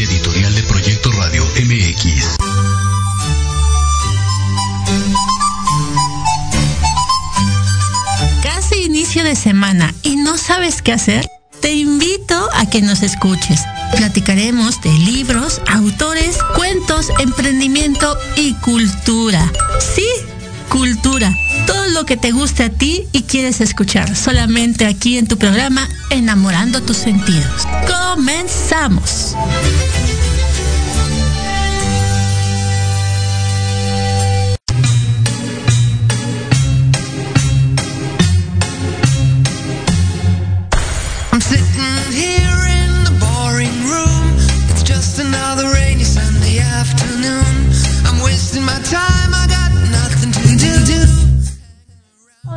editorial de Proyecto Radio MX. Casi inicio de semana y no sabes qué hacer. Te invito a que nos escuches. Platicaremos de libros, autores, cuentos, emprendimiento y cultura. Sí, cultura. Todo lo que te guste a ti y quieres escuchar. Solamente aquí en tu programa Enamorando tus sentidos. Comenzamos.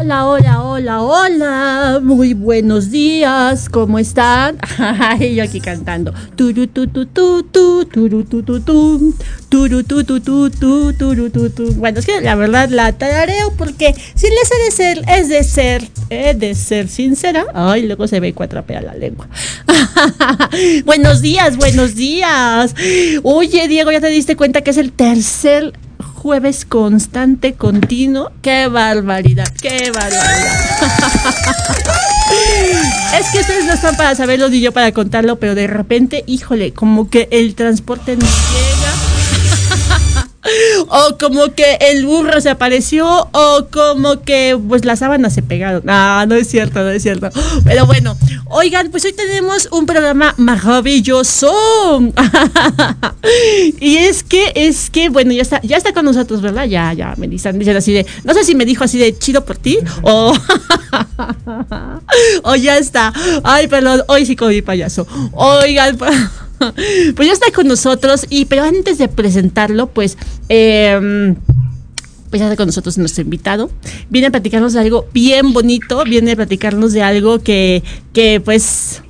Hola, hola, hola, hola. Muy buenos días. ¿Cómo están? Ay, yo aquí cantando. Turu tu tu tu tu turu tu tu tu turu tu tu tu tu turu tu tu. Bueno, es que la verdad la tarareo porque si les he de ser, es de ser, he de ser sincera. Ay, luego se ve cuatrapea la lengua. buenos días, buenos días. Oye, Diego, ¿ya te diste cuenta que es el tercer jueves constante, continuo. ¡Qué barbaridad! ¡Qué barbaridad! es que ustedes no están para saberlo ni yo para contarlo, pero de repente, híjole, como que el transporte no llega. o como que el burro se apareció, o como que pues las sábanas se pegaron. No, no es cierto, no es cierto. Pero bueno, oigan, pues hoy tenemos un programa maravilloso. y es que, es que, bueno, ya está, ya está con nosotros, ¿verdad? Ya, ya, me dicen, dicen así de, no sé si me dijo así de chido por ti, o, o ya está. Ay, perdón, hoy sí comí payaso. Oigan, pues ya está con nosotros y pero antes de presentarlo pues eh, pues ya está con nosotros nuestro invitado viene a platicarnos de algo bien bonito viene a platicarnos de algo que que pues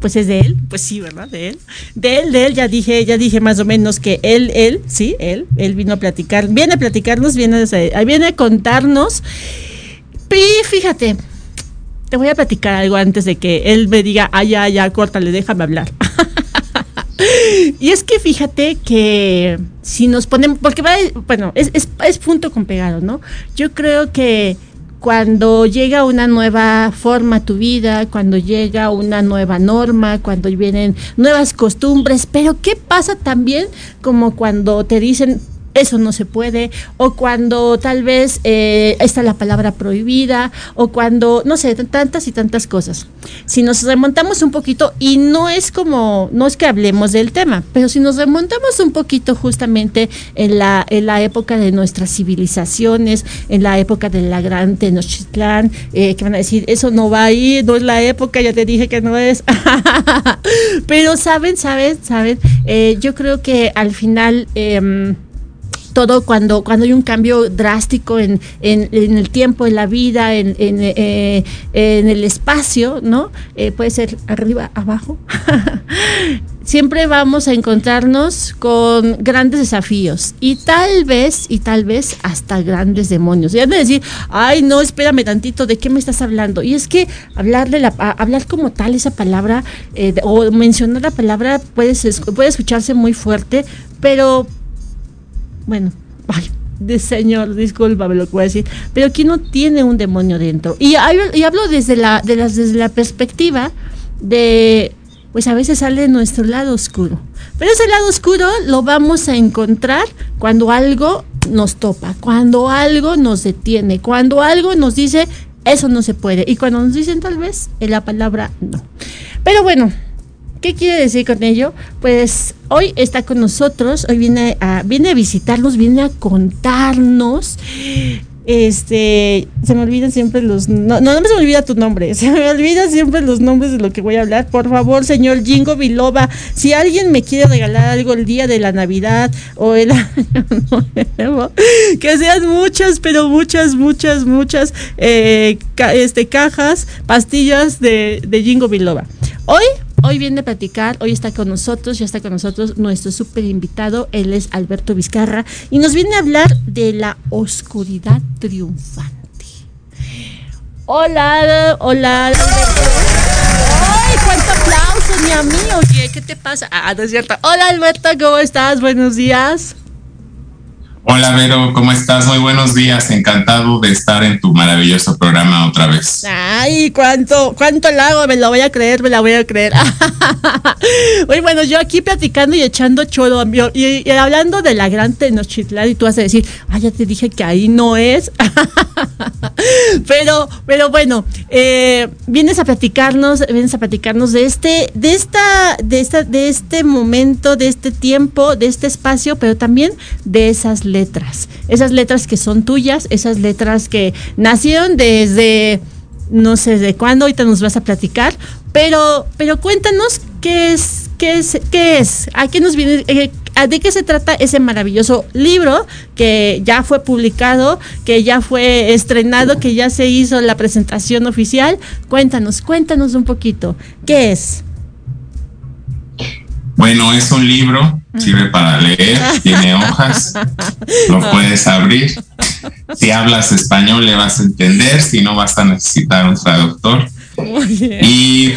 pues es de él, pues sí, ¿verdad? De él. De él, de él, ya dije, ya dije más o menos que él, él, sí, él, él vino a platicar, viene a platicarnos, viene a, viene a contarnos. Y fíjate, te voy a platicar algo antes de que él me diga, ah, ya, ya, córtale, déjame hablar. y es que fíjate que si nos ponemos, porque va, bueno, es, es, es, punto con pegado, ¿no? Yo creo que cuando llega una nueva forma a tu vida, cuando llega una nueva norma, cuando vienen nuevas costumbres, pero ¿qué pasa también como cuando te dicen eso no se puede, o cuando tal vez eh, está la palabra prohibida, o cuando, no sé, tantas y tantas cosas. Si nos remontamos un poquito, y no es como, no es que hablemos del tema, pero si nos remontamos un poquito justamente en la, en la época de nuestras civilizaciones, en la época de la gran Tenochtitlán, eh, que van a decir, eso no va ahí, no es la época, ya te dije que no es. pero saben, saben, saben, eh, yo creo que al final... Todo cuando, cuando hay un cambio drástico en, en, el tiempo, en la vida, en, en, eh, el espacio, ¿no? Eh, puede ser arriba, abajo. Siempre vamos a encontrarnos con grandes desafíos y tal vez, y tal vez hasta grandes demonios. Y han de decir, ay, no, espérame tantito, ¿de qué me estás hablando? Y es que hablar, de la, hablar como tal esa palabra eh, o mencionar la palabra puede, puede escucharse muy fuerte, pero bueno, ay, de señor, discúlpame lo que voy a decir, pero aquí no tiene un demonio dentro. Y, hablo desde la, de las, desde la perspectiva de pues a veces sale nuestro lado oscuro. Pero ese lado oscuro lo vamos a encontrar cuando algo nos topa, cuando algo nos detiene, cuando algo nos dice, eso no se puede. Y cuando nos dicen tal vez, en la palabra no. Pero bueno, ¿Qué quiere decir con ello? Pues hoy está con nosotros, hoy viene a, viene a visitarnos, viene a contarnos este, se me olvidan siempre los. No, no, me se me olvida tu nombre. Se me olvidan siempre los nombres de lo que voy a hablar. Por favor, señor Jingo Biloba, si alguien me quiere regalar algo el día de la Navidad o el año nuevo, que sean muchas, pero muchas, muchas, muchas eh, este, cajas, pastillas de, de Jingo Biloba. Hoy Hoy viene a platicar, hoy está con nosotros, ya está con nosotros nuestro súper invitado, él es Alberto Vizcarra, y nos viene a hablar de la oscuridad triunfante. Hola, hola. ¡Ay, cuánto aplauso, mi amigo! ¿qué te pasa? Ah, no es cierto. Hola, Alberto, ¿cómo estás? Buenos días. Hola Vero, ¿cómo estás? Muy buenos días, encantado de estar en tu maravilloso programa otra vez. Ay, cuánto, cuánto hago, me lo voy a creer, me la voy a creer. Muy bueno, yo aquí platicando y echando choro, y, y, hablando de la gran Tenochtitlán, y tú vas a decir, ay, ya te dije que ahí no es. pero, pero bueno, eh, vienes a platicarnos, vienes a platicarnos de este, de esta, de esta, de este momento, de este tiempo, de este espacio, pero también de esas leyes letras, esas letras que son tuyas, esas letras que nacieron desde no sé de cuándo, ahorita nos vas a platicar, pero, pero cuéntanos qué es, qué es, qué es, a qué nos viene, eh, de qué se trata ese maravilloso libro que ya fue publicado, que ya fue estrenado, que ya se hizo la presentación oficial. Cuéntanos, cuéntanos un poquito, ¿qué es? Bueno, es un libro, sirve para leer, tiene hojas, lo puedes abrir. Si hablas español le vas a entender, si no vas a necesitar un traductor. Y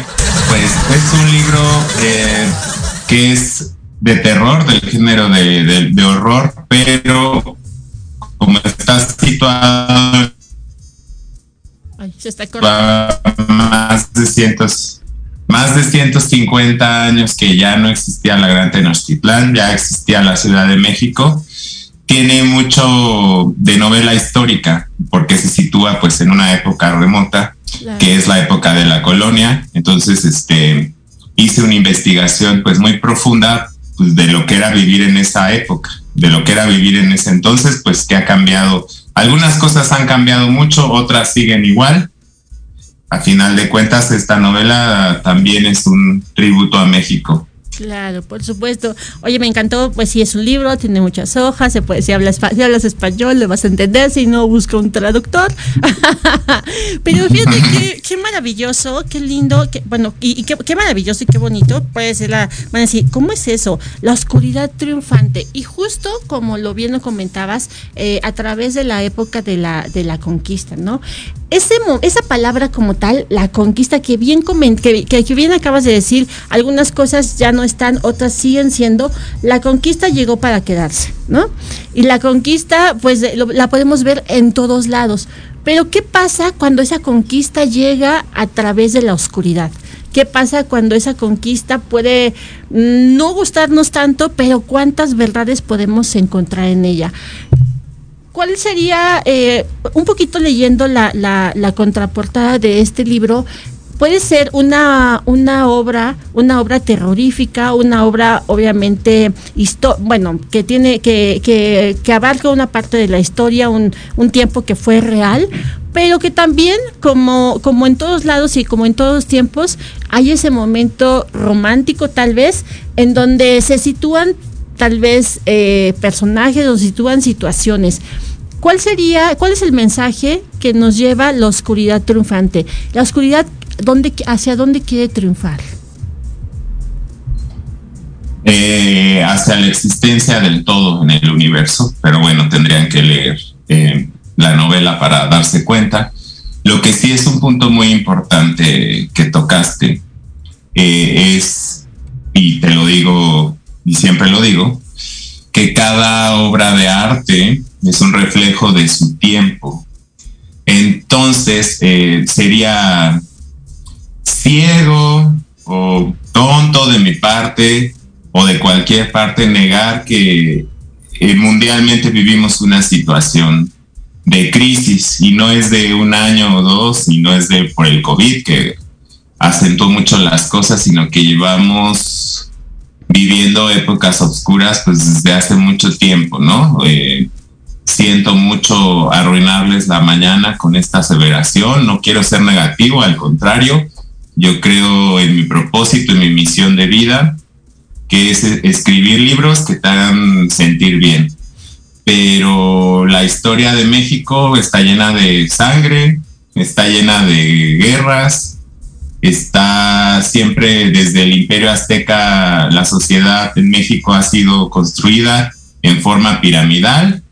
pues es un libro eh, que es de terror, del género de, horror, pero como está situado Ay, se está más de cientos más de 150 años que ya no existía la Gran Tenochtitlán, ya existía la Ciudad de México. Tiene mucho de novela histórica, porque se sitúa pues en una época remota, que es la época de la colonia. Entonces, este, hice una investigación pues muy profunda pues, de lo que era vivir en esa época, de lo que era vivir en ese entonces, pues que ha cambiado. Algunas cosas han cambiado mucho, otras siguen igual, a final de cuentas esta novela también es un tributo a México. Claro, por supuesto. Oye, me encantó, pues sí es un libro, tiene muchas hojas, se puede, si hablas, si hablas español lo vas a entender, si no busca un traductor. Pero fíjate qué, maravilloso, qué lindo, qué, bueno, y, qué, maravilloso y qué bonito puede ser la, van a decir, ¿cómo es eso? La oscuridad triunfante. Y justo como lo bien lo comentabas, eh, a través de la época de la, de la conquista, ¿no? Esa palabra como tal, la conquista que bien, que, que, bien acabas de decir, algunas cosas ya no están, otras siguen siendo, la conquista llegó para quedarse, ¿no? Y la conquista, pues la podemos ver en todos lados. Pero ¿qué pasa cuando esa conquista llega a través de la oscuridad? ¿Qué pasa cuando esa conquista puede mm, no gustarnos tanto, pero cuántas verdades podemos encontrar en ella? ¿Cuál sería, eh, un poquito leyendo la, la, contraportada de este libro, puede ser una, una obra, una obra terrorífica, una obra obviamente, bueno, que tiene, que, que, que, abarca una parte de la historia, un, un tiempo que fue real, pero que también, como, como en todos lados y como en todos tiempos, hay ese momento romántico tal vez, en donde se sitúan tal vez eh, personajes o sitúan situaciones. ¿Cuál sería, cuál es el mensaje que nos lleva la oscuridad triunfante? La oscuridad, ¿dónde, ¿hacia dónde quiere triunfar? Eh, hacia la existencia del todo en el universo, pero bueno, tendrían que leer eh, la novela para darse cuenta. Lo que sí es un punto muy importante que tocaste es, y te lo digo y siempre lo digo, que cada obra de arte es un reflejo de su tiempo. Entonces, eh, sería ciego o tonto de mi parte o de cualquier parte negar que eh, mundialmente vivimos una situación de crisis y no es de un año o dos y no es de por el COVID que acentuó mucho las cosas, sino que llevamos viviendo épocas oscuras pues desde hace mucho tiempo, ¿no? Eh, siento mucho arruinarles la mañana con esta aseveración, no quiero ser negativo, al contrario, yo creo en mi propósito, en mi misión de vida, que es escribir libros que te hagan sentir bien. Pero la historia de México está llena de sangre, está llena de guerras, está siempre desde el imperio azteca, la sociedad en México ha sido construida en forma piramidal,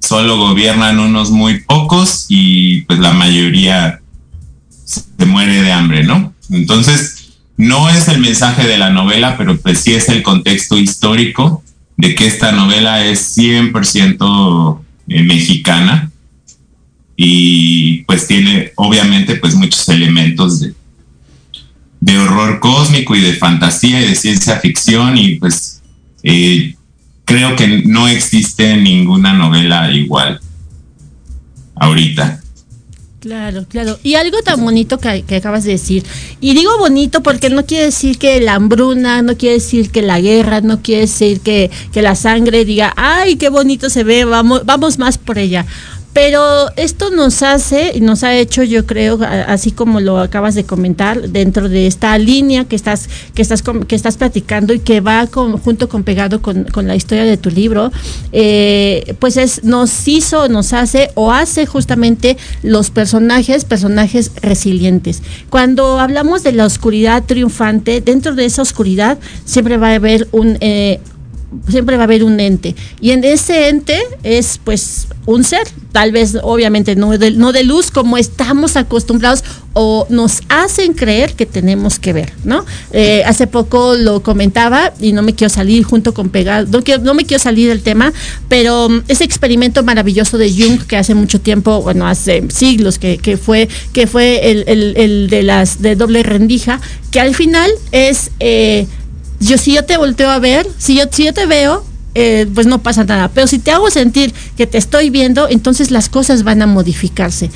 solo gobiernan unos muy pocos y pues la mayoría se muere de hambre, ¿no? Entonces, no es el mensaje de la novela, pero pues sí es el contexto histórico de que esta novela es 100% eh, mexicana y pues tiene obviamente pues muchos elementos de, de horror cósmico y de fantasía y de ciencia ficción y pues eh, creo que no existe ninguna novela igual ahorita. Claro, claro. Y algo tan bonito que, acabas de decir. Y digo bonito porque no quiere decir que la hambruna, no quiere decir que la guerra, no quiere decir que, que la sangre diga, ay, qué bonito se ve, vamos, vamos más por ella. Pero esto nos hace y nos ha hecho, yo creo, así como lo acabas de comentar, dentro de esta línea que estás, que estás, que estás platicando y que va junto con pegado con, la historia de tu libro, eh, pues es, nos hizo, nos hace o hace justamente los personajes, personajes resilientes. Cuando hablamos de la oscuridad triunfante, dentro de esa oscuridad siempre va a haber un eh, siempre va a haber un ente. Y en ese ente es pues un ser, tal vez obviamente no de, no de luz como estamos acostumbrados o nos hacen creer que tenemos que ver, ¿no? Eh, hace poco lo comentaba y no me quiero salir junto con pegado, no, no me quiero salir del tema, pero mm, ese experimento maravilloso de Jung que hace mucho tiempo, bueno, hace siglos que, que fue, que fue el, el, el, de las de doble rendija, que al final es... Eh, yo si yo te volteo a ver, si yo, si yo te veo, eh, pues no pasa nada. Pero si te hago sentir que te estoy viendo, entonces las cosas van a modificarse.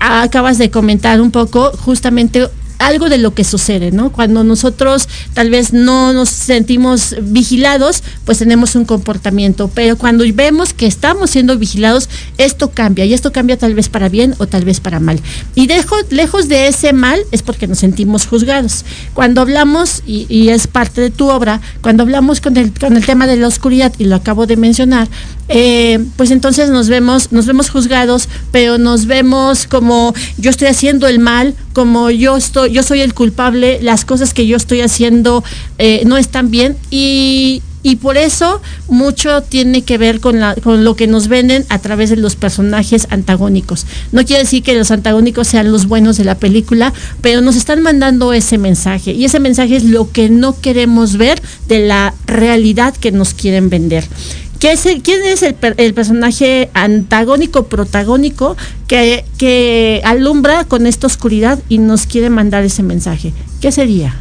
Acabas de comentar un poco justamente algo de lo que sucede, ¿no? Cuando nosotros tal vez no nos sentimos vigilados, pues tenemos un comportamiento, pero cuando vemos que estamos siendo vigilados, esto cambia y esto cambia tal vez para bien o tal vez para mal. Y dejo, lejos de ese mal es porque nos sentimos juzgados. Cuando hablamos, y, es parte de tu obra, cuando hablamos con el, con el tema de la oscuridad, y lo acabo de mencionar, eh, pues entonces nos vemos, nos vemos juzgados, pero nos vemos como yo estoy haciendo el mal, como yo estoy, yo soy el culpable, las cosas que yo estoy haciendo eh, no están bien y, y por eso mucho tiene que ver con, la, con lo que nos venden a través de los personajes antagónicos. No quiere decir que los antagónicos sean los buenos de la película, pero nos están mandando ese mensaje y ese mensaje es lo que no queremos ver de la realidad que nos quieren vender. ¿Quién es el, personaje antagónico, protagónico, que, que alumbra con esta oscuridad y nos quiere mandar ese mensaje? ¿Qué sería?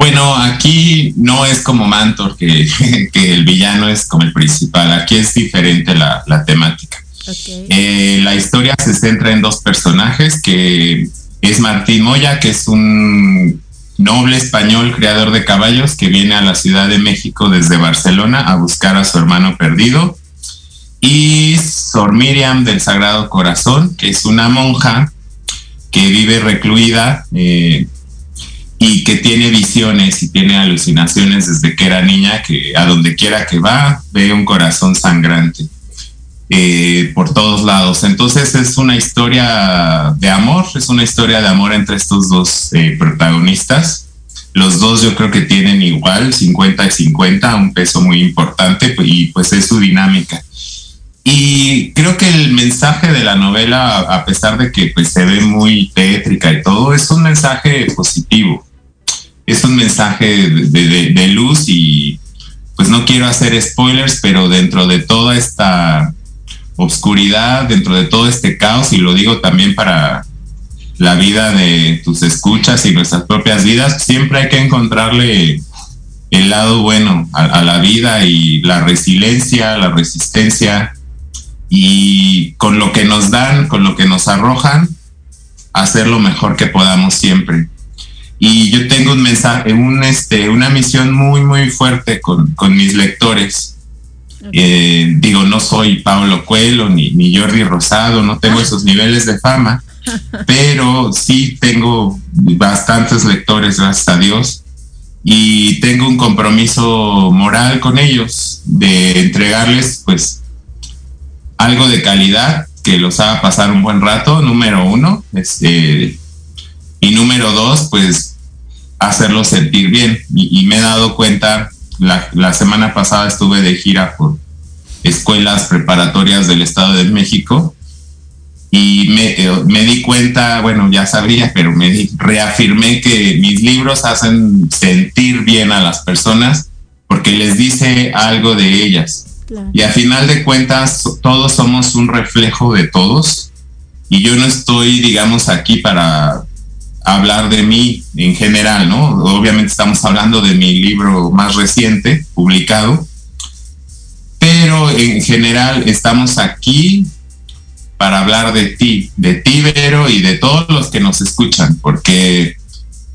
Bueno, aquí no es como Mantor, que, el villano es como el principal. Aquí es diferente la, temática. Eh, la historia se centra en dos personajes, que es Martín Moya, que es un noble español criador de caballos que viene a la Ciudad de México desde Barcelona a buscar a su hermano perdido. Y Sor Miriam del Sagrado Corazón, que es una monja que vive recluida eh, y que tiene visiones y tiene alucinaciones desde que era niña, que a donde quiera que va ve un corazón sangrante. Eh, por todos lados. Entonces es una historia de amor, es una historia de amor entre estos dos eh, protagonistas. Los dos yo creo que tienen igual, 50 y 50, un peso muy importante y pues es su dinámica. Y creo que el mensaje de la novela, a pesar de que pues, se ve muy tétrica y todo, es un mensaje positivo. Es un mensaje de luz y pues no quiero hacer spoilers, pero dentro de toda esta obscuridad, dentro de todo este caos, y lo digo también para la vida de tus escuchas y nuestras propias vidas, siempre hay que encontrarle el lado bueno a, la vida y la resiliencia, la resistencia y con lo que nos dan, con lo que nos arrojan, hacer lo mejor que podamos siempre. Y yo tengo un mensaje, un, este, una misión muy, muy fuerte con, con mis lectores. Eh, digo, no soy Pablo Coelho ni, ni Jordi Rosado, no tengo ah. esos niveles de fama, pero sí tengo bastantes lectores, gracias a Dios, y tengo un compromiso moral con ellos de entregarles pues algo de calidad que los haga pasar un buen rato, número uno, este, y número dos, pues hacerlos sentir bien. Y, me he dado cuenta, la, la, semana pasada estuve de gira por escuelas preparatorias del Estado de México y me, eh, me di cuenta, bueno, ya sabría, pero me reafirmé que mis libros hacen sentir bien a las personas porque les dice algo de ellas. Y a final de cuentas, todos somos un reflejo de todos. Y yo no estoy, digamos, aquí para hablar de mí en general, ¿no? Obviamente estamos hablando de mi libro más reciente, publicado, pero en general estamos aquí para hablar de ti, de ti, Vero, y de todos los que nos escuchan, porque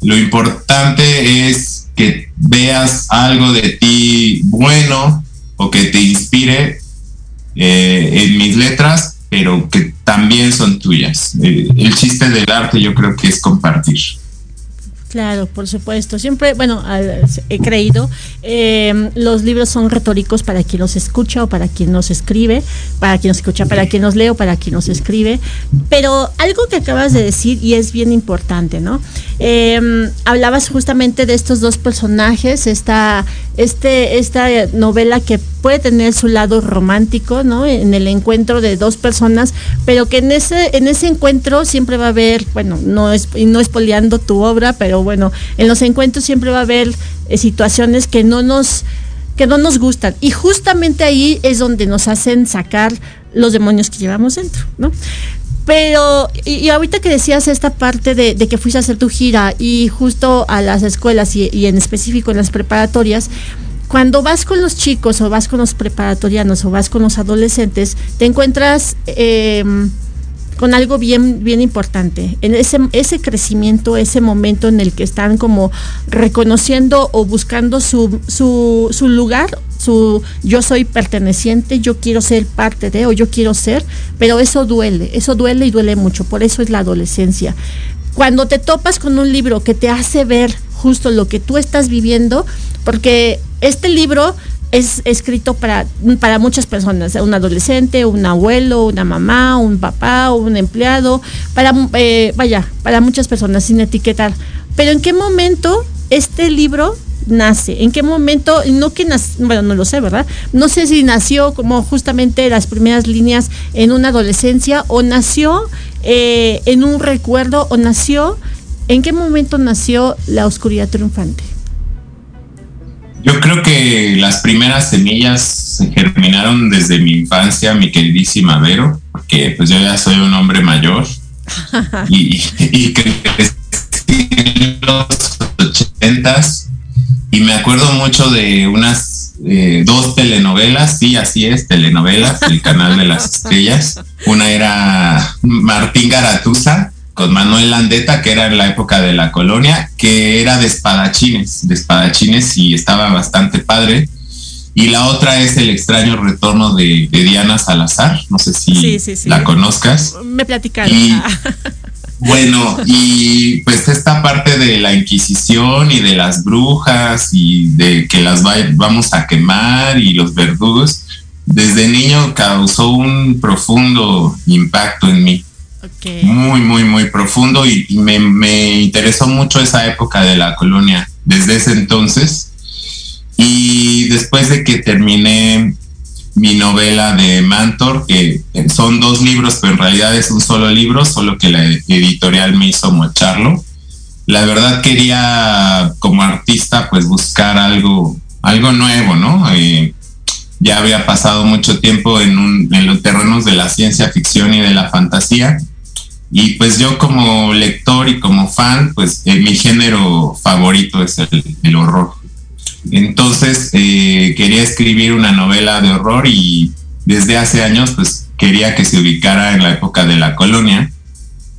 lo importante es que veas algo de ti bueno o que te inspire eh, en mis letras pero que también son tuyas. Eh, el chiste del arte yo creo que es compartir. Claro, por supuesto. Siempre, bueno, he creído, eh, los libros son retóricos para quien los escucha o para quien nos escribe, para quien nos escucha, para quien nos lee o para quien nos escribe. Pero algo que acabas de decir y es bien importante, ¿no? Eh, hablabas justamente de estos dos personajes, esta, este, esta novela que puede tener su lado romántico, ¿no? En el encuentro de dos personas, pero que en ese, en ese encuentro siempre va a haber, bueno, no es, no espoleando tu obra, pero bueno, en los encuentros siempre va a haber eh, situaciones que no nos que no nos gustan y justamente ahí es donde nos hacen sacar los demonios que llevamos dentro, ¿no? Pero, y, ahorita que decías esta parte de, que fuiste a hacer tu gira y justo a las escuelas y, en específico en las preparatorias, cuando vas con los chicos o vas con los preparatorianos o vas con los adolescentes, te encuentras eh, con algo bien, bien importante, en ese, ese crecimiento, ese momento en el que están como reconociendo o buscando su, su, su lugar, su yo soy perteneciente, yo quiero ser parte de o yo quiero ser, pero eso duele, eso duele y duele mucho, por eso es la adolescencia. Cuando te topas con un libro que te hace ver justo lo que tú estás viviendo, porque este libro es escrito para, para muchas personas, un adolescente, un abuelo, una mamá, un papá, un empleado, para, eh, vaya, para muchas personas sin etiquetar. Pero ¿en qué momento este libro nace? ¿En qué momento? No que bueno, no lo sé, ¿verdad? No sé si nació como justamente las primeras líneas en una adolescencia o nació eh, en un recuerdo o nació, ¿en qué momento nació la oscuridad triunfante? Yo creo que las primeras semillas se germinaron desde mi infancia, mi queridísima Vero, porque pues yo ya soy un hombre mayor. Y, y crecí en los ochentas. Y me acuerdo mucho de unas eh, dos telenovelas, sí, así es, telenovelas, el canal de las estrellas. Una era Martín Garatusa con Manuel Landeta, que era en la época de la colonia, que era de espadachines, de espadachines y estaba bastante padre. Y la otra es el extraño retorno de, Diana Salazar, no sé si la conozcas. Me platicaron. bueno, y pues esta parte de la Inquisición y de las brujas y de que las vamos a quemar y los verdugos, desde niño causó un profundo impacto en mí. Muy, muy, muy profundo y, me, interesó mucho esa época de la colonia desde ese entonces. Y después de que terminé mi novela de Mantor, que son dos libros, pero en realidad es un solo libro, solo que la editorial me hizo mocharlo. La verdad quería como artista pues buscar algo, algo nuevo, ¿no? Eh, ya había pasado mucho tiempo en, en los terrenos de la ciencia ficción y de la fantasía Y pues yo como lector y como fan, pues eh, mi género favorito es el, el horror. Entonces eh, quería escribir una novela de horror y desde hace años pues quería que se ubicara en la época de la colonia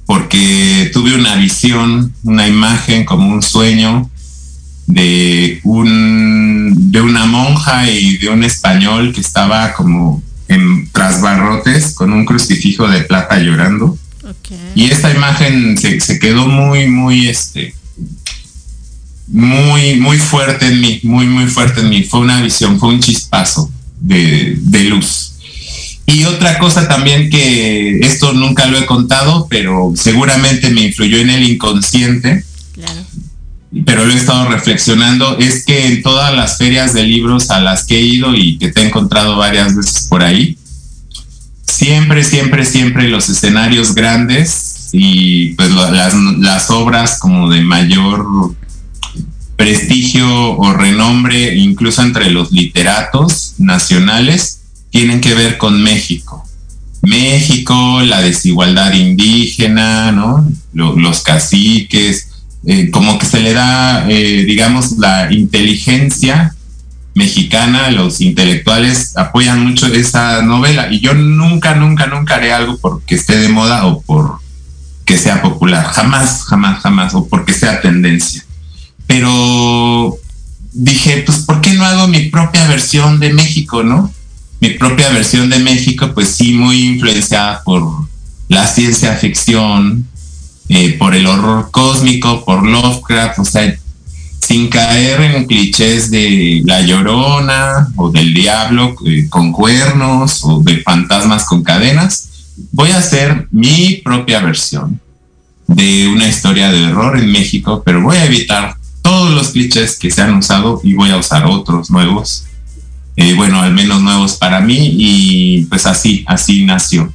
porque tuve una visión, una imagen como un sueño de un de una monja y de un español que estaba como en tras barrotes con un crucifijo de plata llorando. Y esta imagen se, se quedó muy, muy, este, muy, muy fuerte en mí, muy, muy fuerte en mí. Fue una visión, fue un chispazo de, de luz. Y otra cosa también que esto nunca lo he contado, pero seguramente me influyó en el inconsciente, Claro. pero lo he estado reflexionando, es que en todas las ferias de libros a las que he ido y que te he encontrado varias veces por ahí, siempre, siempre, siempre los escenarios grandes y pues las, obras como de mayor prestigio o renombre, incluso entre los literatos nacionales, tienen que ver con México. México, la desigualdad indígena, ¿no? Lo- los caciques, eh, como que se le da, eh, digamos, la inteligencia mexicana, los intelectuales apoyan mucho esa novela y yo nunca, nunca, nunca haré algo porque esté de moda o por que sea popular, jamás, jamás, jamás, o porque sea tendencia. Pero dije, pues, ¿por qué no hago mi propia versión de México, no? Mi propia versión de México, pues sí, muy influenciada por la ciencia ficción, eh, por el horror cósmico, por Lovecraft, o sea, sin caer en clichés de la llorona o del diablo eh, con cuernos o de fantasmas con cadenas, voy a hacer mi propia versión de una historia de horror en México, pero voy a evitar todos los clichés que se han usado y voy a usar otros nuevos, eh, bueno, al menos nuevos para mí y pues así, así nació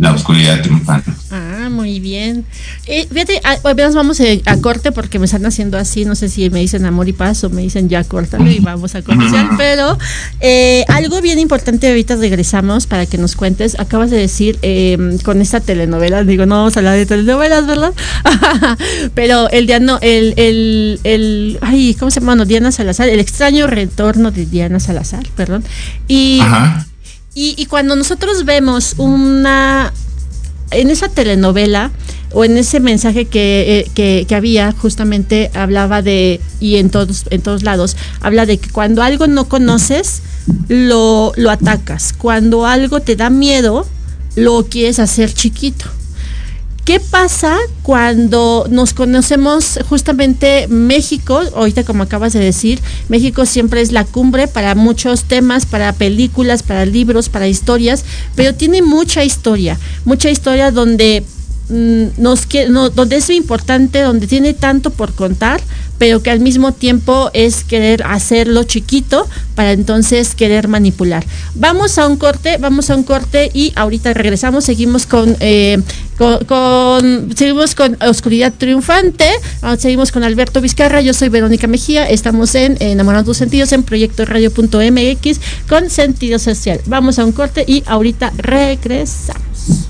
la oscuridad triunfante. Ah, muy bien. Eh, fíjate, apenas vamos eh, a, corte porque me están haciendo así, no sé si me dicen amor y paz o me dicen ya córtalo y vamos a comercial, pero eh, algo bien importante ahorita regresamos para que nos cuentes, acabas de decir eh, con esta telenovela, digo, no vamos a hablar de telenovelas, ¿verdad? pero el Diano, el, el, el, ay, ¿cómo se llama? No, Diana Salazar, el extraño retorno de Diana Salazar, perdón. Y Ajá. Y, y cuando nosotros vemos una, en esa telenovela o en ese mensaje que, eh, que, que había, justamente hablaba de, y en todos, en todos lados, habla de que cuando algo no conoces, lo, lo atacas. Cuando algo te da miedo, lo quieres hacer chiquito. ¿Qué pasa cuando nos conocemos justamente México? Ahorita como acabas de decir, México siempre es la cumbre para muchos temas, para películas, para libros, para historias, pero tiene mucha historia, mucha historia donde no, donde es importante, donde tiene tanto por contar, pero que al mismo tiempo es querer hacerlo chiquito para entonces querer manipular. Vamos a un corte, vamos a un corte y ahorita regresamos, seguimos con, eh, seguimos con Oscuridad Triunfante, ah, seguimos con Alberto Vizcarra, yo soy Verónica Mejía, estamos en Enamorando tus sentidos en Proyecto Radio.mx con sentido social. Vamos a un corte y ahorita regresamos.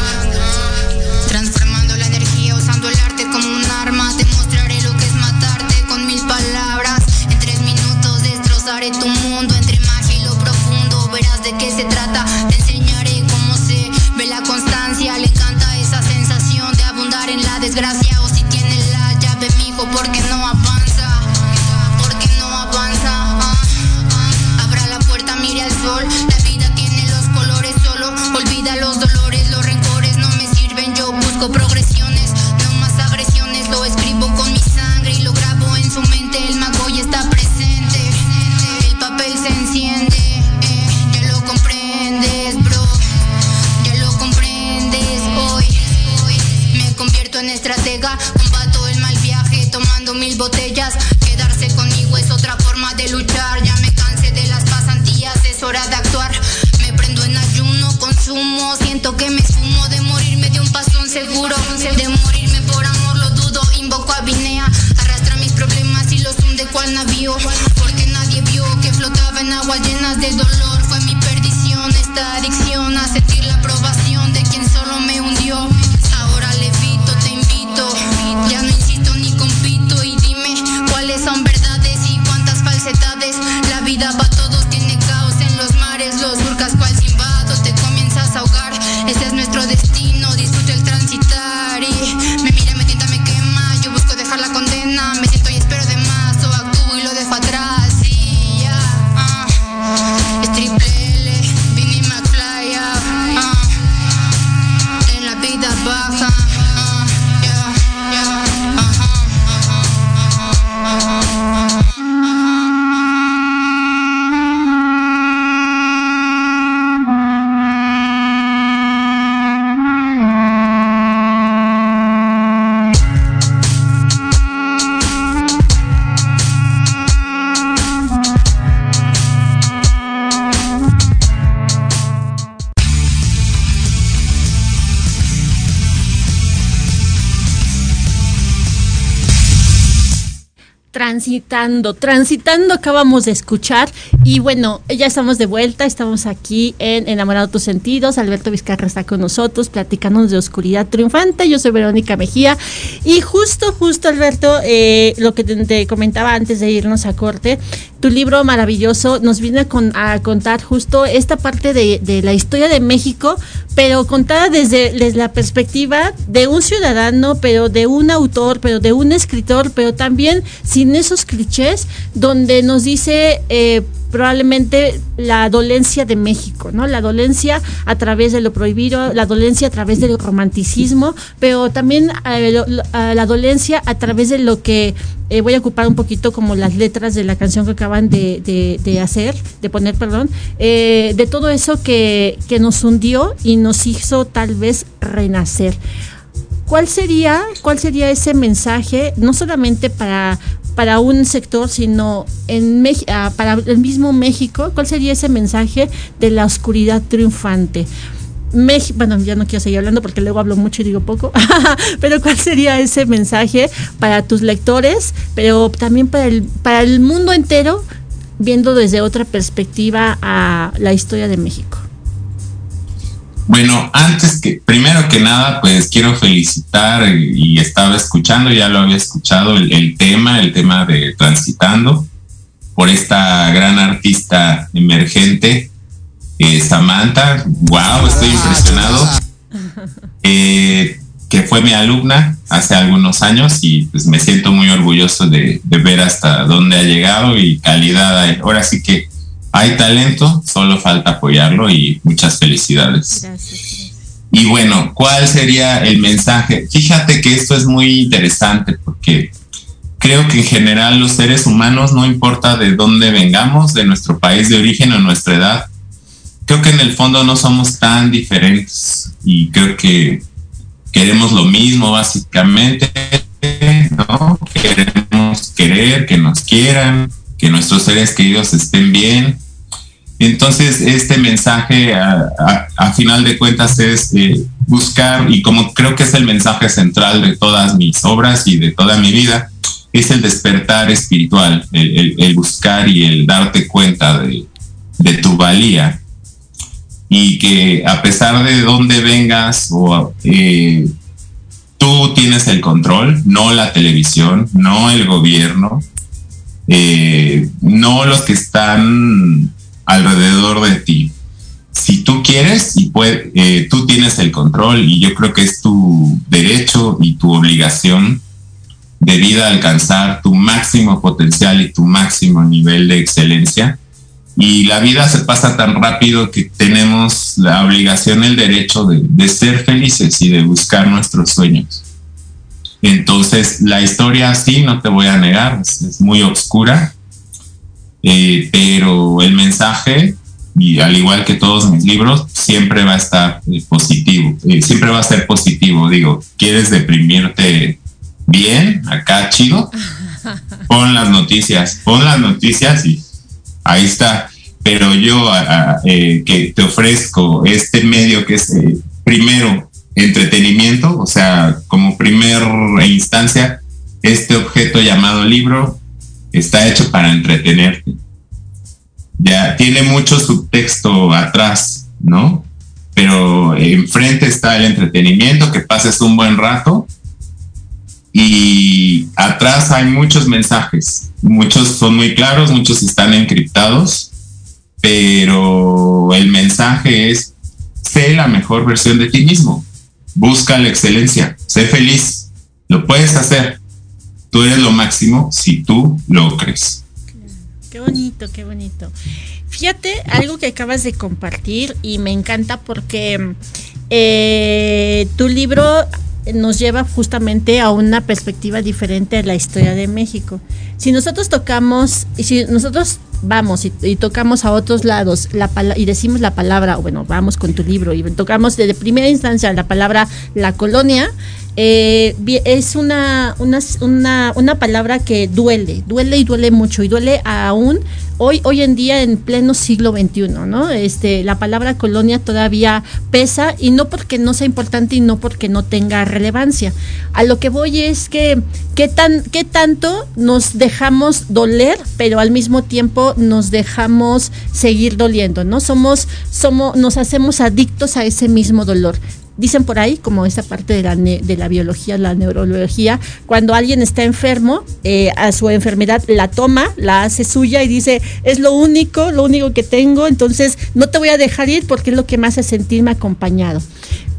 Destrozaré tu mundo entre magia y lo profundo. Verás de qué se trata. Te enseñaré cómo se ve la constancia. Le encanta esa sensación de abundar en la desgracia. O si tiene la llave, mijo, porque no avanza. Porque no avanza. Abra la puerta, mire al sol. La vida tiene los colores solo. Olvida los dolores, los rencores no me sirven. Yo busco progresiones, no más agresiones. Lo escribo con mi sangre y lo grabo en su mente. El mago ya está presente. estratega. Combato el mal viaje tomando mil botellas. Quedarse conmigo es otra forma de luchar. Ya me cansé de las pasantías, es hora de actuar. Me prendo en ayuno, consumo. Siento que me sumo de morirme de un pasón seguro. De morirme por amor lo dudo. Invoco a Vinea. Arrastra mis problemas y los hunde cual navío. Porque nadie vio que flotaba en aguas llenas de dolor. Fue mi perdición esta adicción a sentir la aprobación Transitando, transitando acabamos de escuchar. Y bueno, ya estamos de vuelta, estamos aquí en Enamorado tus sentidos, Alberto Vizcarra está con nosotros platicándonos de Oscuridad Triunfante, yo soy Verónica Mejía. Y justo, justo Alberto, eh, lo que te, comentaba antes de irnos a corte, tu libro maravilloso nos viene con, a contar justo esta parte de, de la historia de México, pero contada desde, desde la perspectiva de un ciudadano, pero de un autor, pero de un escritor, pero también sin esos donde nos dice eh, probablemente la dolencia de México, ¿no? La dolencia a través de lo prohibido, la dolencia a través del romanticismo, pero también eh, a la dolencia a través de lo que eh, voy a ocupar un poquito como las letras de la canción que acaban de, hacer, de poner, perdón, eh, de todo eso que, que nos hundió y nos hizo tal vez renacer. ¿Cuál sería, cuál sería ese mensaje, no solamente para, para un sector, sino en Mex- ah, para el mismo México? ¿Cuál sería ese mensaje de la oscuridad triunfante? Mex- bueno, ya no quiero seguir hablando porque luego hablo mucho y digo poco, pero ¿cuál sería ese mensaje para tus lectores, pero también para el, para el mundo entero, viendo desde otra perspectiva a la historia de México? Bueno, antes que, primero que nada, pues quiero felicitar y, estaba escuchando, ya lo había escuchado, el, el tema, el tema de Transitando, por esta gran artista emergente, eh, Samantha. Wow, estoy impresionado. Eh, que fue mi alumna hace algunos años y pues me siento muy orgulloso de, de ver hasta dónde ha llegado y calidad. Ahora sí que hay talento, solo falta apoyarlo y muchas felicidades. Gracias. Y bueno, ¿cuál sería el mensaje? Fíjate que esto es muy interesante porque creo que en general los seres humanos, no importa de dónde vengamos, de nuestro país de origen o nuestra edad, creo que en el fondo no somos tan diferentes y creo que queremos lo mismo básicamente, ¿no? Queremos querer, que nos quieran, que nuestros seres queridos estén bien. Entonces, este mensaje, a, final de cuentas, es eh, buscar, y como creo que es el mensaje central de todas mis obras y de toda mi vida, es el despertar espiritual, el, buscar y el darte cuenta de, de tu valía. Y que a pesar de dónde vengas, o, eh, tú tienes el control, no la televisión, no el gobierno, eh, no los que están alrededor de ti. Si tú quieres y eh, tú tienes el control y yo creo que es tu derecho y tu obligación de vida alcanzar tu máximo potencial y tu máximo nivel de excelencia. Y la vida se pasa tan rápido que tenemos la obligación, el derecho de, de ser felices y de buscar nuestros sueños. Entonces, la historia sí, no te voy a negar, es, es muy oscura, eh, pero el mensaje, y al igual que todos mis libros, siempre va a estar eh, positivo, eh, siempre va a ser positivo. Digo, ¿quieres deprimirte bien, acá chido? Pon las noticias, pon las noticias y ahí está. Pero yo a- a- que te ofrezco este medio que es primero entretenimiento, o sea, como primer instancia, este objeto llamado libro está hecho para entretenerte. ya tiene mucho subtexto atrás, ¿no? Pero enfrente está el entretenimiento, que pases un buen rato y atrás hay muchos mensajes, muchos son muy claros, muchos están encriptados, pero el mensaje es, sé la mejor versión de ti mismo, busca la excelencia, sé feliz, lo puedes hacer, tú eres lo máximo si tú lo crees. Qué bonito, qué bonito. Fíjate, algo que acabas de compartir y me encanta porque eh, tu libro nos lleva justamente a una perspectiva diferente de la historia de México. Si nosotros tocamos, si nosotros vamos y, y tocamos a otros lados la y decimos la palabra, o bueno, vamos con tu libro y tocamos desde primera instancia la palabra la colonia, eh, es una, una, una, una palabra que duele, duele y duele mucho y duele aún hoy, hoy en día en pleno siglo XXI, ¿no? Este, la palabra colonia todavía pesa y no porque no sea importante y no porque no tenga relevancia. A lo que voy es que qué tan, qué tanto nos dejamos doler, pero al mismo tiempo nos dejamos seguir doliendo, ¿no? Somos, somos, nos hacemos adictos a ese mismo dolor dicen por ahí, como esa parte de la, de la biología, la neurología, cuando alguien está enfermo, eh, a su enfermedad la toma, la hace suya y dice, es lo único, lo único que tengo, entonces no te voy a dejar ir porque es lo que me hace sentirme acompañado.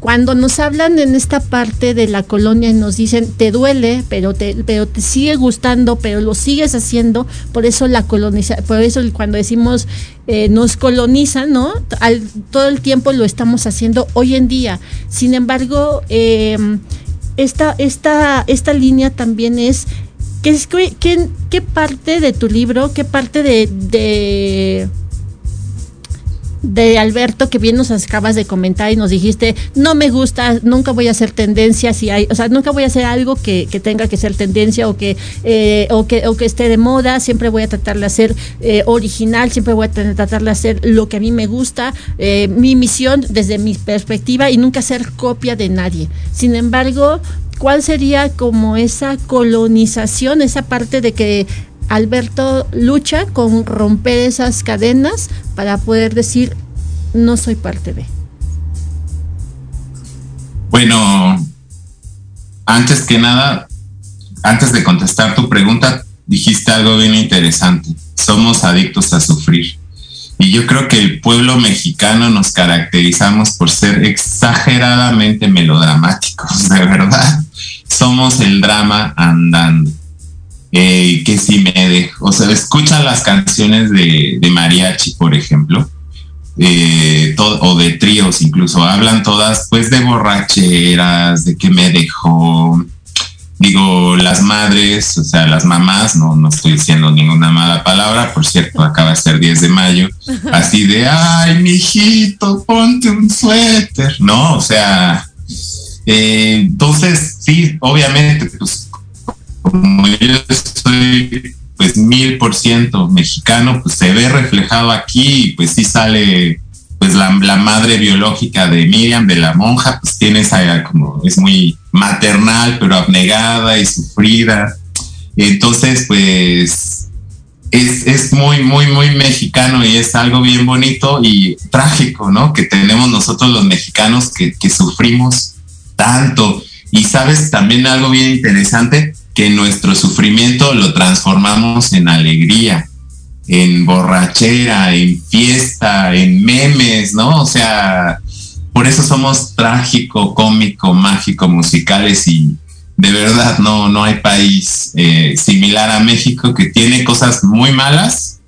Cuando nos hablan en esta parte de la colonia y nos dicen, te duele, pero te, pero te sigue gustando, pero lo sigues haciendo, por eso la coloniza, por eso cuando decimos eh, nos colonizan, ¿no? Todo el tiempo lo estamos haciendo hoy en día. Sin embargo, eh, esta, esta, esta línea también es ¿qué, es- qué, qué parte de tu libro, qué parte de, de de Alberto que bien nos acabas de comentar y nos dijiste, no me gusta, nunca voy a hacer tendencia si hay, o sea, nunca voy a hacer algo que, que tenga que ser tendencia o que, eh, o que o que esté de moda, siempre voy a tratar de hacer eh, original, siempre voy a tratar de hacer lo que a mí me gusta, eh, mi misión desde mi perspectiva y nunca ser copia de nadie. Sin embargo, ¿cuál sería como esa colonización, esa parte de que Alberto lucha con romper esas cadenas para poder decir, no soy parte de. Bueno, antes que nada, antes de contestar tu pregunta, dijiste algo bien interesante. Somos adictos a sufrir. Y yo creo que el pueblo mexicano nos caracterizamos por ser exageradamente melodramáticos, de verdad. Somos el drama andando. Eh, que si me dejo, o sea, escucha las canciones de, de mariachi, por ejemplo, eh, o de tríos incluso, hablan todas pues de borracheras, de que me dejó, digo, las madres, o sea, las mamás, no, no estoy diciendo ninguna mala palabra, por cierto, acaba de ser 10 de mayo, así de, ay, mijito, ponte un suéter, ¿no? O sea, eh, entonces, sí, obviamente, pues como yo soy pues mil por ciento mexicano, pues se ve reflejado aquí y pues sí sale pues la, la madre biológica de Miriam, de la monja, pues tiene esa como, es muy maternal, pero abnegada y sufrida. Entonces, pues es, es muy, muy, muy mexicano y es algo bien bonito y trágico, ¿no? Que tenemos nosotros los mexicanos que, que sufrimos tanto. Y sabes también algo bien interesante, que nuestro sufrimiento lo transformamos en alegría, en borrachera, en fiesta, en memes, ¿no? O sea, por eso somos trágico, cómico, mágico, musicales y de verdad no, no hay país eh, similar a México que tiene cosas muy malas,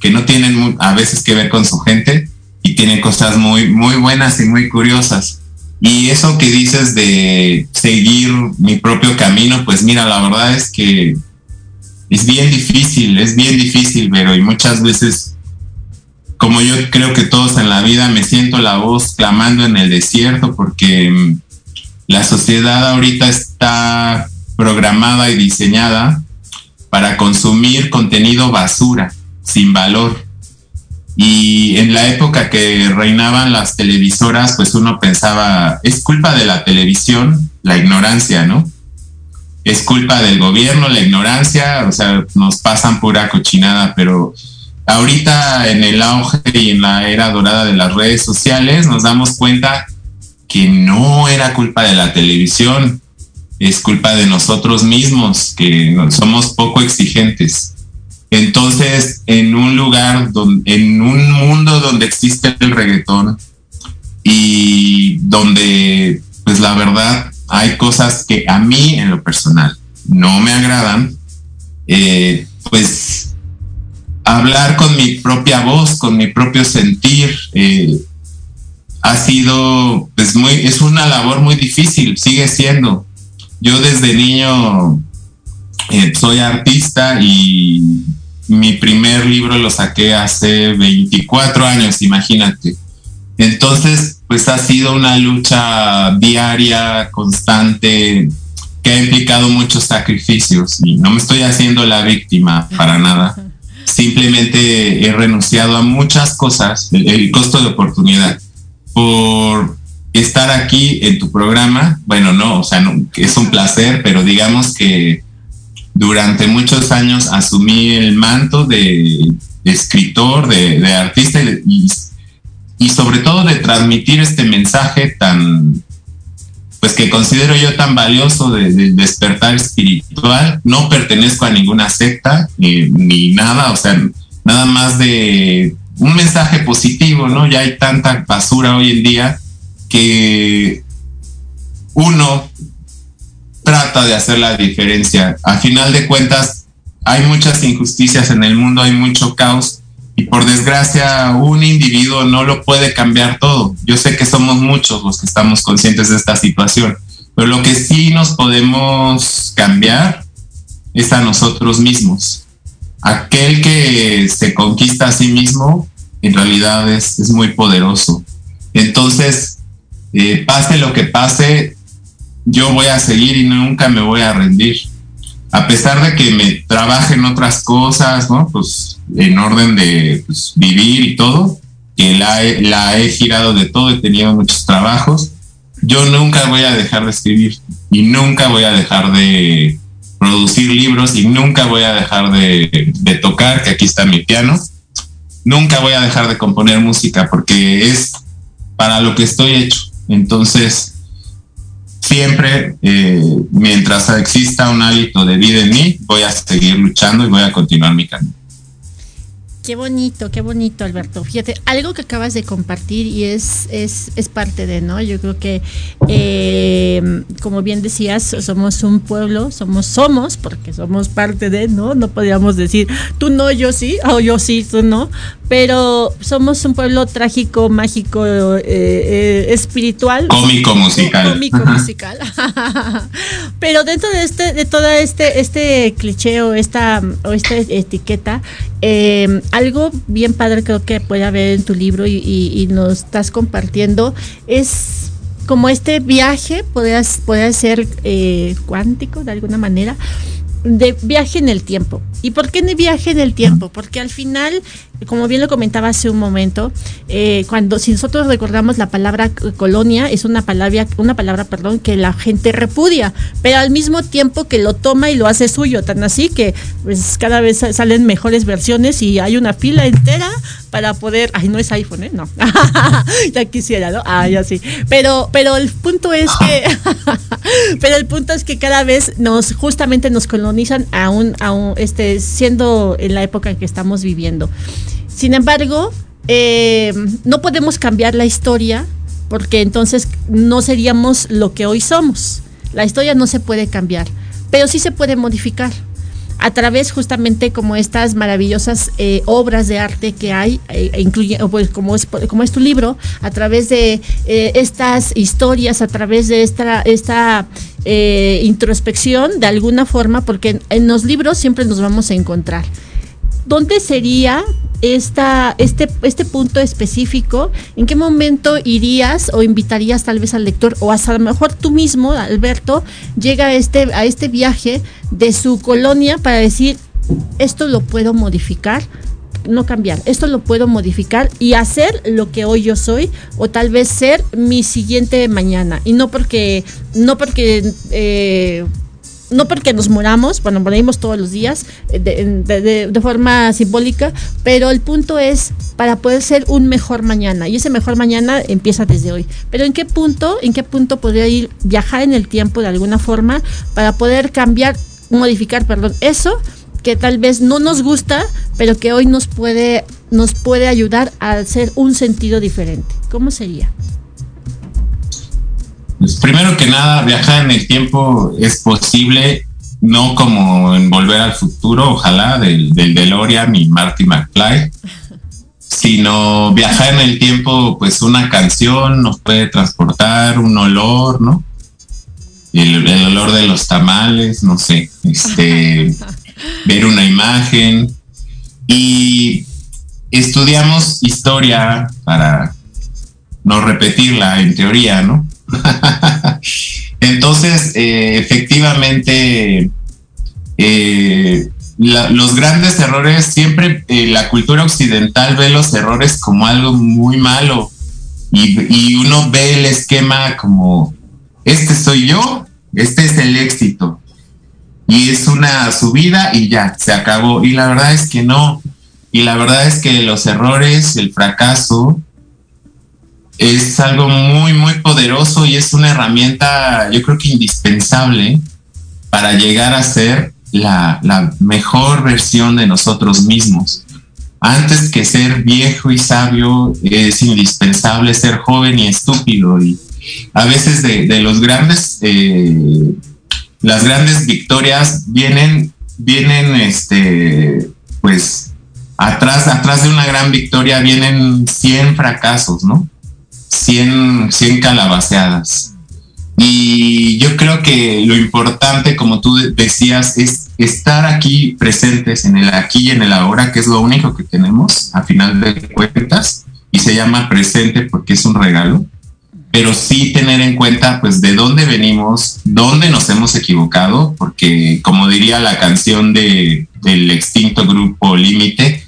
que no tienen a veces que ver con su gente y tiene cosas muy, muy buenas y muy curiosas. Y eso que dices de seguir mi propio camino, pues mira, la verdad es que es bien difícil, es bien difícil, pero y muchas veces, como yo creo que todos en la vida, me siento la voz clamando en el desierto porque mm, la sociedad ahorita está programada y diseñada para consumir contenido basura, sin valor. Y en la época que reinaban las televisoras, pues uno pensaba, es culpa de la televisión, la ignorancia, ¿no? Es culpa del gobierno, la ignorancia, o sea, nos pasan pura cochinada, pero ahorita en el auge y en la era dorada de las redes sociales nos damos cuenta que no era culpa de la televisión, es culpa de nosotros mismos, que somos poco exigentes. Entonces, en un lugar, donde, en un mundo donde existe el reggaetón y donde, pues la verdad, hay cosas que a mí en lo personal no me agradan, eh, pues hablar con mi propia voz, con mi propio sentir, eh, ha sido, pues muy, es una labor muy difícil, sigue siendo. Yo desde niño eh, soy artista y mi primer libro lo saqué hace 24 años, imagínate. Entonces, pues ha sido una lucha diaria, constante, que ha implicado muchos sacrificios y no me estoy haciendo la víctima para nada. Simplemente he renunciado a muchas cosas, el, el costo de oportunidad, por estar aquí en tu programa. Bueno, no, o sea, no, es un placer, pero digamos que durante muchos años asumí el manto de, escritor, de, artista y, sobre todo de transmitir este mensaje tan, pues que considero yo tan valioso de, de despertar espiritual. No pertenezco a ninguna secta ni, ni nada, o sea, nada más de un mensaje positivo, ¿no? Ya hay tanta basura hoy en día que uno trata de hacer la diferencia. A final de cuentas, hay muchas injusticias en el mundo, hay mucho caos y por desgracia un individuo no lo puede cambiar todo. Yo sé que somos muchos los que estamos conscientes de esta situación, pero lo que sí nos podemos cambiar es a nosotros mismos. Aquel que se conquista a sí mismo en realidad es, es muy poderoso. Entonces, eh, pase lo que pase, yo voy a seguir y nunca me voy a rendir. A pesar de que me trabaje en otras cosas, ¿no? Pues en orden de pues, vivir y todo, que la, la he girado de todo, he tenido muchos trabajos, yo nunca voy a dejar de escribir y nunca voy a dejar de producir libros y nunca voy a dejar de, de tocar, que aquí está mi piano. Nunca voy a dejar de componer música porque es para lo que estoy hecho. Entonces, siempre, eh, mientras exista un hálito de vida en mí, voy a seguir luchando y voy a continuar mi camino. Qué bonito, qué bonito, Alberto. Fíjate, algo que acabas de compartir y es, es, es parte de, ¿no? Yo creo que, eh, como bien decías, somos un pueblo, somos, somos, porque somos parte de, ¿no? No podríamos decir, tú no, yo sí, o yo sí, tú no, pero somos un pueblo trágico, mágico, eh, eh, espiritual. Cómico musical. Cómico musical. pero dentro de este, de todo este, este cliché o esta, o esta etiqueta, eh, algo bien padre creo que puede haber en tu libro y, y, y nos estás compartiendo es como este viaje puede, puede ser eh, cuántico de alguna manera de viaje en el tiempo. ¿Y por qué viaje en el tiempo? Porque al final, como bien lo comentaba hace un momento, eh, cuando si nosotros recordamos la palabra colonia es una palabra, una palabra, perdón, que la gente repudia, pero al mismo tiempo que lo toma y lo hace suyo, tan así que pues cada vez salen mejores versiones y hay una fila entera para poder, ay, no es iPhone, ¿eh? No. ya quisiera, ¿no? Ah, ya sí. Pero pero el punto es que pero el punto es que cada vez nos justamente nos colonizan aún aún este siendo en la época en que estamos viviendo. Sin embargo, eh, no podemos cambiar la historia porque entonces no seríamos lo que hoy somos. La historia no se puede cambiar, pero sí se puede modificar a través justamente como estas maravillosas eh, obras de arte que hay, eh, incluye, pues como es, tu libro, a través de eh, estas historias, a través de esta, introspección, de alguna forma, porque en los libros siempre nos vamos a encontrar. ¿Dónde sería esta, este, este punto específico, ¿en qué momento irías o invitarías tal vez al lector o hasta a lo mejor tú mismo, Alberto, llega a este, a este viaje de su colonia para decir, esto lo puedo modificar? no cambiar, esto lo puedo modificar y hacer lo que hoy yo soy o tal vez ser mi siguiente mañana y no porque no porque eh, no porque nos moramos, bueno, morimos todos los días eh, de- de forma simbólica, pero el punto es para poder ser un mejor mañana y ese mejor mañana empieza desde hoy. Pero en qué punto, en qué punto podría ir viajar en el tiempo de alguna forma para poder cambiar, modificar, perdón, eso que tal vez no nos gusta, pero que hoy nos puede nos puede ayudar a hacer un sentido diferente. ¿Cómo sería? Pues primero que nada, viajar en el tiempo es posible, no como en Volver al Futuro, ojalá, del, del DeLorean y Marty McFly, sino viajar en el tiempo, pues una canción nos puede transportar, un olor, ¿no? El, el olor de los tamales, no sé, este, ver una imagen y estudiamos historia para no repetirla en teoría, ¿no? Entonces, eh, efectivamente, eh, los grandes errores, siempre eh, la cultura occidental ve los errores como algo muy malo y, y uno ve el esquema como, este soy yo, este es el éxito. Y es una subida y ya, se acabó. Y la verdad es que no. Y la verdad es que los errores, el fracaso, es algo muy, muy poderoso y es una herramienta, yo creo que indispensable para llegar a ser la, la mejor versión de nosotros mismos. Antes que ser viejo y sabio, es indispensable ser joven y estúpido. Y a veces de, de los grandes, eh, las grandes victorias vienen, vienen, este, pues, atrás, atrás de una gran victoria vienen 100 fracasos, ¿no? 100, 100 calabaceadas. Y yo creo que lo importante, como tú de- decías, es estar aquí presentes en el aquí y en el ahora, que es lo único que tenemos a final de cuentas, y se llama presente porque es un regalo, pero sí tener en cuenta pues de dónde venimos, dónde nos hemos equivocado, porque como diría la canción de, del extinto grupo Límite,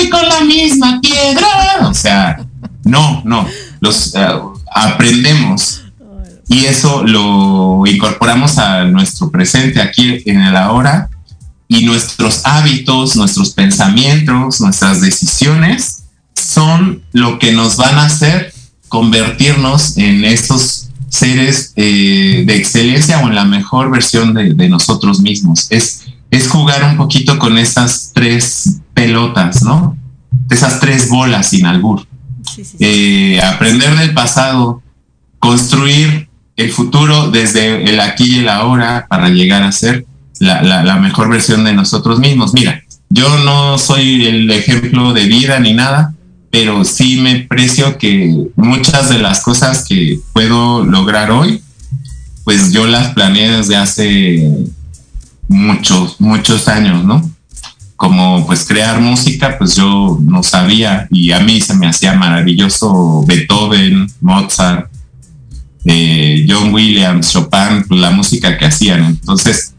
y con la misma piedra. O sea, no, no, los eh, aprendemos y eso lo incorporamos a nuestro presente aquí en el ahora y nuestros hábitos, nuestros pensamientos, nuestras decisiones son lo que nos van a hacer convertirnos en estos seres eh, de excelencia o en la mejor versión de, nosotros mismos. Es, es jugar un poquito con esas tres pelotas, ¿no? Esas tres bolas sin albur. Eh, aprender del pasado, construir el futuro desde el aquí y el ahora para llegar a ser la, la, mejor versión de nosotros mismos. Mira, yo no soy el ejemplo de vida ni nada, pero sí me precio que muchas de las cosas que puedo lograr hoy, pues yo las planeé desde hace muchos, muchos años, ¿no? Como pues crear música, pues yo no sabía y a mí se me hacía maravilloso Beethoven, Mozart, eh, John Williams, Chopin, pues, la música que hacían. Entonces,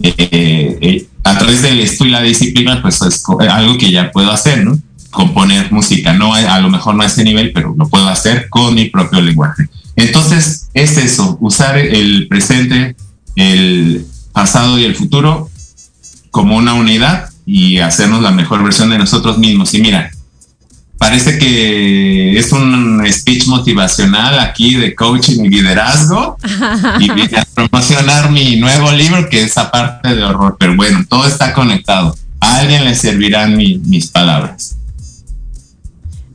eh, eh, a través del esto y la disciplina, pues es algo que ya puedo hacer, ¿no? Componer música, no a lo mejor no a ese nivel, pero lo puedo hacer con mi propio lenguaje. Entonces, es eso, usar el presente, el pasado y el futuro como una unidad y hacernos la mejor versión de nosotros mismos. Y mira, parece que es un speech motivacional aquí de coaching y liderazgo y vine a promocionar mi nuevo libro que es aparte de horror, pero bueno, todo está conectado. A alguien le servirán mi- mis palabras.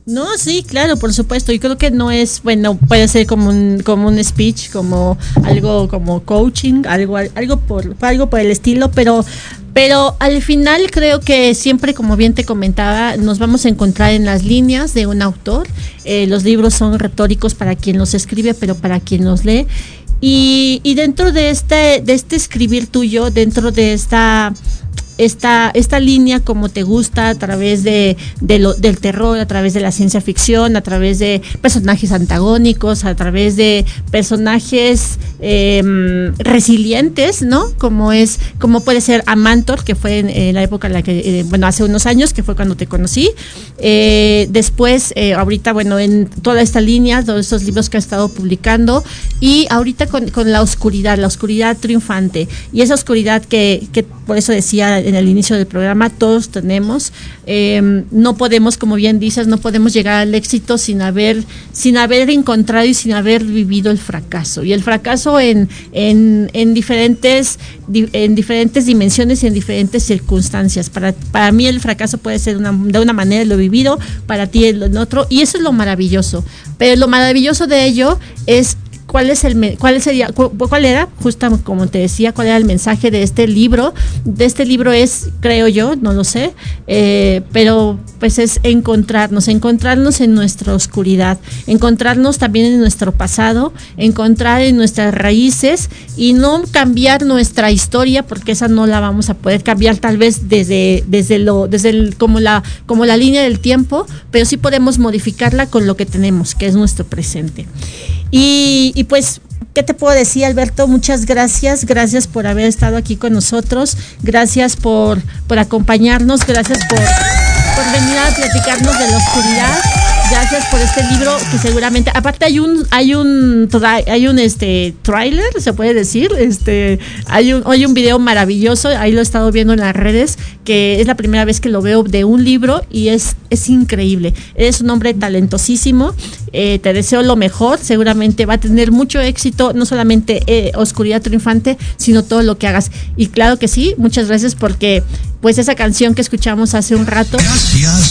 No, sí, claro, por supuesto. Y creo que no es, bueno, puede ser como un, como un speech, como algo como coaching, algo, algo por, algo por el estilo, pero, pero al final creo que siempre, como bien te comentaba, nos vamos a encontrar en las líneas de un autor. Eh, los libros son retóricos para quien los escribe, pero para quien los lee. Y, y dentro de este, de este escribir tuyo, dentro de esta esta, esta línea como te gusta a través de, del terror, a través de la ciencia ficción, a través de personajes antagónicos, a través de personajes eh, resilientes, ¿no? Como es, como puede ser Amantor, que fue en, la época en la que, eh, bueno, hace unos años, que fue cuando te conocí. Eh, después, eh, ahorita, bueno, en toda esta línea, todos estos libros que ha estado publicando, y ahorita con, con la oscuridad, la oscuridad triunfante, y esa oscuridad que por eso decía en el inicio del programa, todos tenemos, eh, no podemos, como bien dices, no podemos llegar al éxito sin haber, sin haber encontrado y sin haber vivido el fracaso. Y el fracaso en, en, en diferentes, di- en diferentes dimensiones y en diferentes circunstancias. Para, para mí el fracaso puede ser de una manera lo vivido, para ti el- en otro, y eso es lo maravilloso. Pero lo maravilloso de ello es cuál es el cuál sería cu- cuál era justo como te decía cuál era el mensaje de este libro. De este libro es creo yo no lo sé eh, pero pues es encontrarnos encontrarnos en nuestra oscuridad encontrarnos también en nuestro pasado encontrar en nuestras raíces y no cambiar nuestra historia porque esa no la vamos a poder cambiar tal vez desde desde lo desde como la como la línea del tiempo pero sí podemos modificarla con lo que tenemos que es nuestro presente y, y pues, ¿qué te puedo decir, Alberto? Muchas gracias. Gracias por haber estado aquí con nosotros. Gracias por, por acompañarnos. Gracias por, por venir a platicarnos de la oscuridad. Gracias por este libro que seguramente, aparte hay un, hay un, hay un este trailer, se puede decir, este, hay un, hay un video maravilloso, ahí lo he estado viendo en las redes, que es la primera vez que lo veo de un libro y es, es increíble. Eres un hombre talentosísimo, eh, te deseo lo mejor, seguramente va a tener mucho éxito, no solamente eh, Oscuridad Triunfante, sino todo lo que hagas. Y claro que sí, muchas gracias porque pues esa canción que escuchamos hace un rato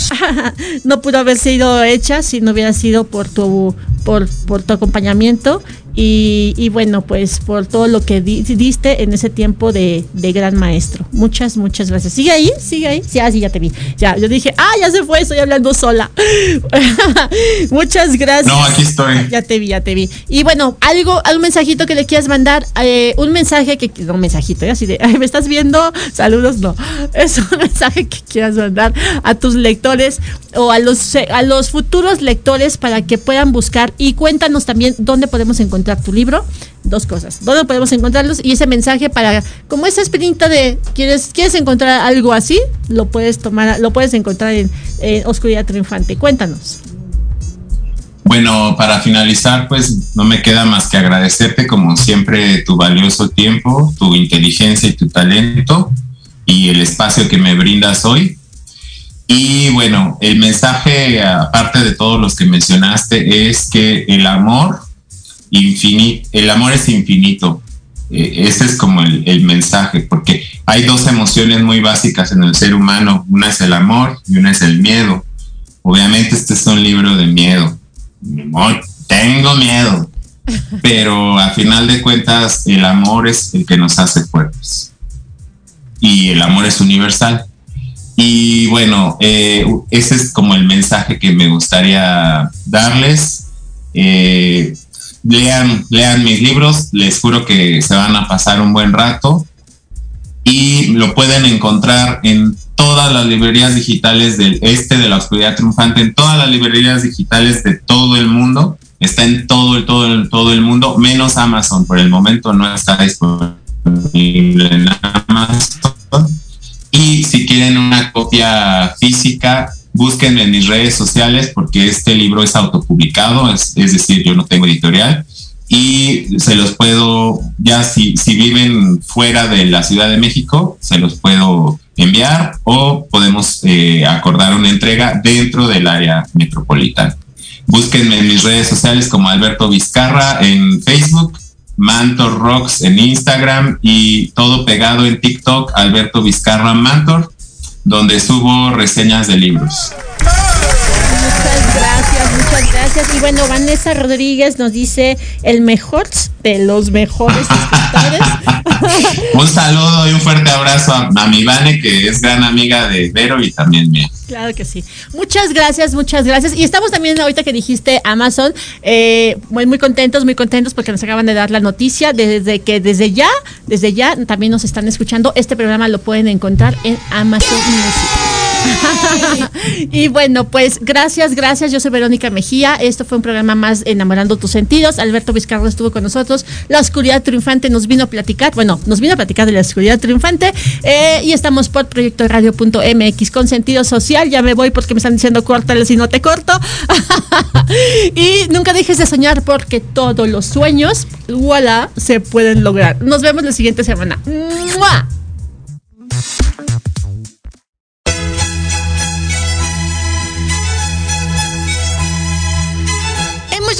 no pudo haber sido hecha si no hubiera sido por tu por, tu acompañamiento y, y bueno pues por todo lo que di- diste en ese tiempo de, de gran maestro muchas muchas gracias sigue ahí sigue ahí sí, ah, sí ya te vi ya yo dije ah ya se fue estoy hablando sola muchas gracias No, aquí estoy. ya te vi, ya te vi. Y bueno, algo, algún mensajito que le quieras mandar, eh, un mensaje que, no, un mensajito, ¿eh? así de, "Ay, ¿me estás viendo? Saludos, no. Es un mensaje que quieras mandar a tus lectores o a los, a los futuros lectores para que puedan buscar y cuéntanos también dónde podemos encontrar tu libro. Dos cosas, dónde podemos encontrarlos y ese mensaje para, como esa espinita de, ¿quieres, quieres encontrar algo así? Lo puedes tomar, lo puedes encontrar en, en Oscuridad Triunfante. Cuéntanos. Bueno, para finalizar, pues no me queda más que agradecerte como siempre tu valioso tiempo, tu inteligencia y tu talento y el espacio que me brindas hoy. Y bueno, el mensaje, aparte de todos los que mencionaste, es que el amor infinito, el amor es infinito. Eh, ese es como el, el mensaje, porque hay dos emociones muy básicas en el ser humano. Una es el amor y una es el miedo. Obviamente este es un libro de miedo. Tengo miedo. Pero a final de cuentas, el amor es el que nos hace fuertes. Y el amor es universal. Y bueno, eh, ese es como el mensaje que me gustaría darles. Eh, lean, lean mis libros, les juro que se van a pasar un buen rato. Y lo pueden encontrar en todas las librerías digitales del este de la oscuridad triunfante, en todas las librerías digitales de todo el mundo. Está en todo el, todo el, todo el mundo, menos Amazon. Por el momento no está disponible en Amazon. Y si quieren una copia física, búsquenme en mis redes sociales porque este libro es autopublicado, es, decir, yo no tengo editorial y se los puedo, ya si, si viven fuera de la Ciudad de México, se los puedo enviar o podemos eh, acordar una entrega dentro del área metropolitana. Búsquenme en mis redes sociales como Alberto Vizcarra en Facebook, Mantor Rocks en Instagram y todo pegado en TikTok, Alberto Vizcarra Mantor, donde subo reseñas de libros. Muchas gracias. Y bueno, Vanessa Rodríguez nos dice el mejor de los mejores escritores. un saludo y un fuerte abrazo a, a, mi Vane, que es gran amiga de Vero y también mía. Claro que sí. Muchas gracias, muchas gracias. Y estamos también ahorita que dijiste Amazon, eh, muy, muy contentos, muy contentos porque nos acaban de dar la noticia desde que desde ya, desde ya también nos están escuchando. Este programa lo pueden encontrar en Amazon Music. y bueno, pues gracias, gracias. Yo soy Verónica Mejía. Esto fue un programa más Enamorando tus sentidos. Alberto Vizcarro estuvo con nosotros. La oscuridad triunfante nos vino a platicar. Bueno, nos vino a platicar de la oscuridad triunfante. Eh, y estamos por proyecto radio.mx con sentido social. Ya me voy porque me están diciendo córtale si no te corto. y nunca dejes de soñar porque todos los sueños, voilà, se pueden lograr. Nos vemos la siguiente semana. ¡Mua!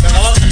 Tá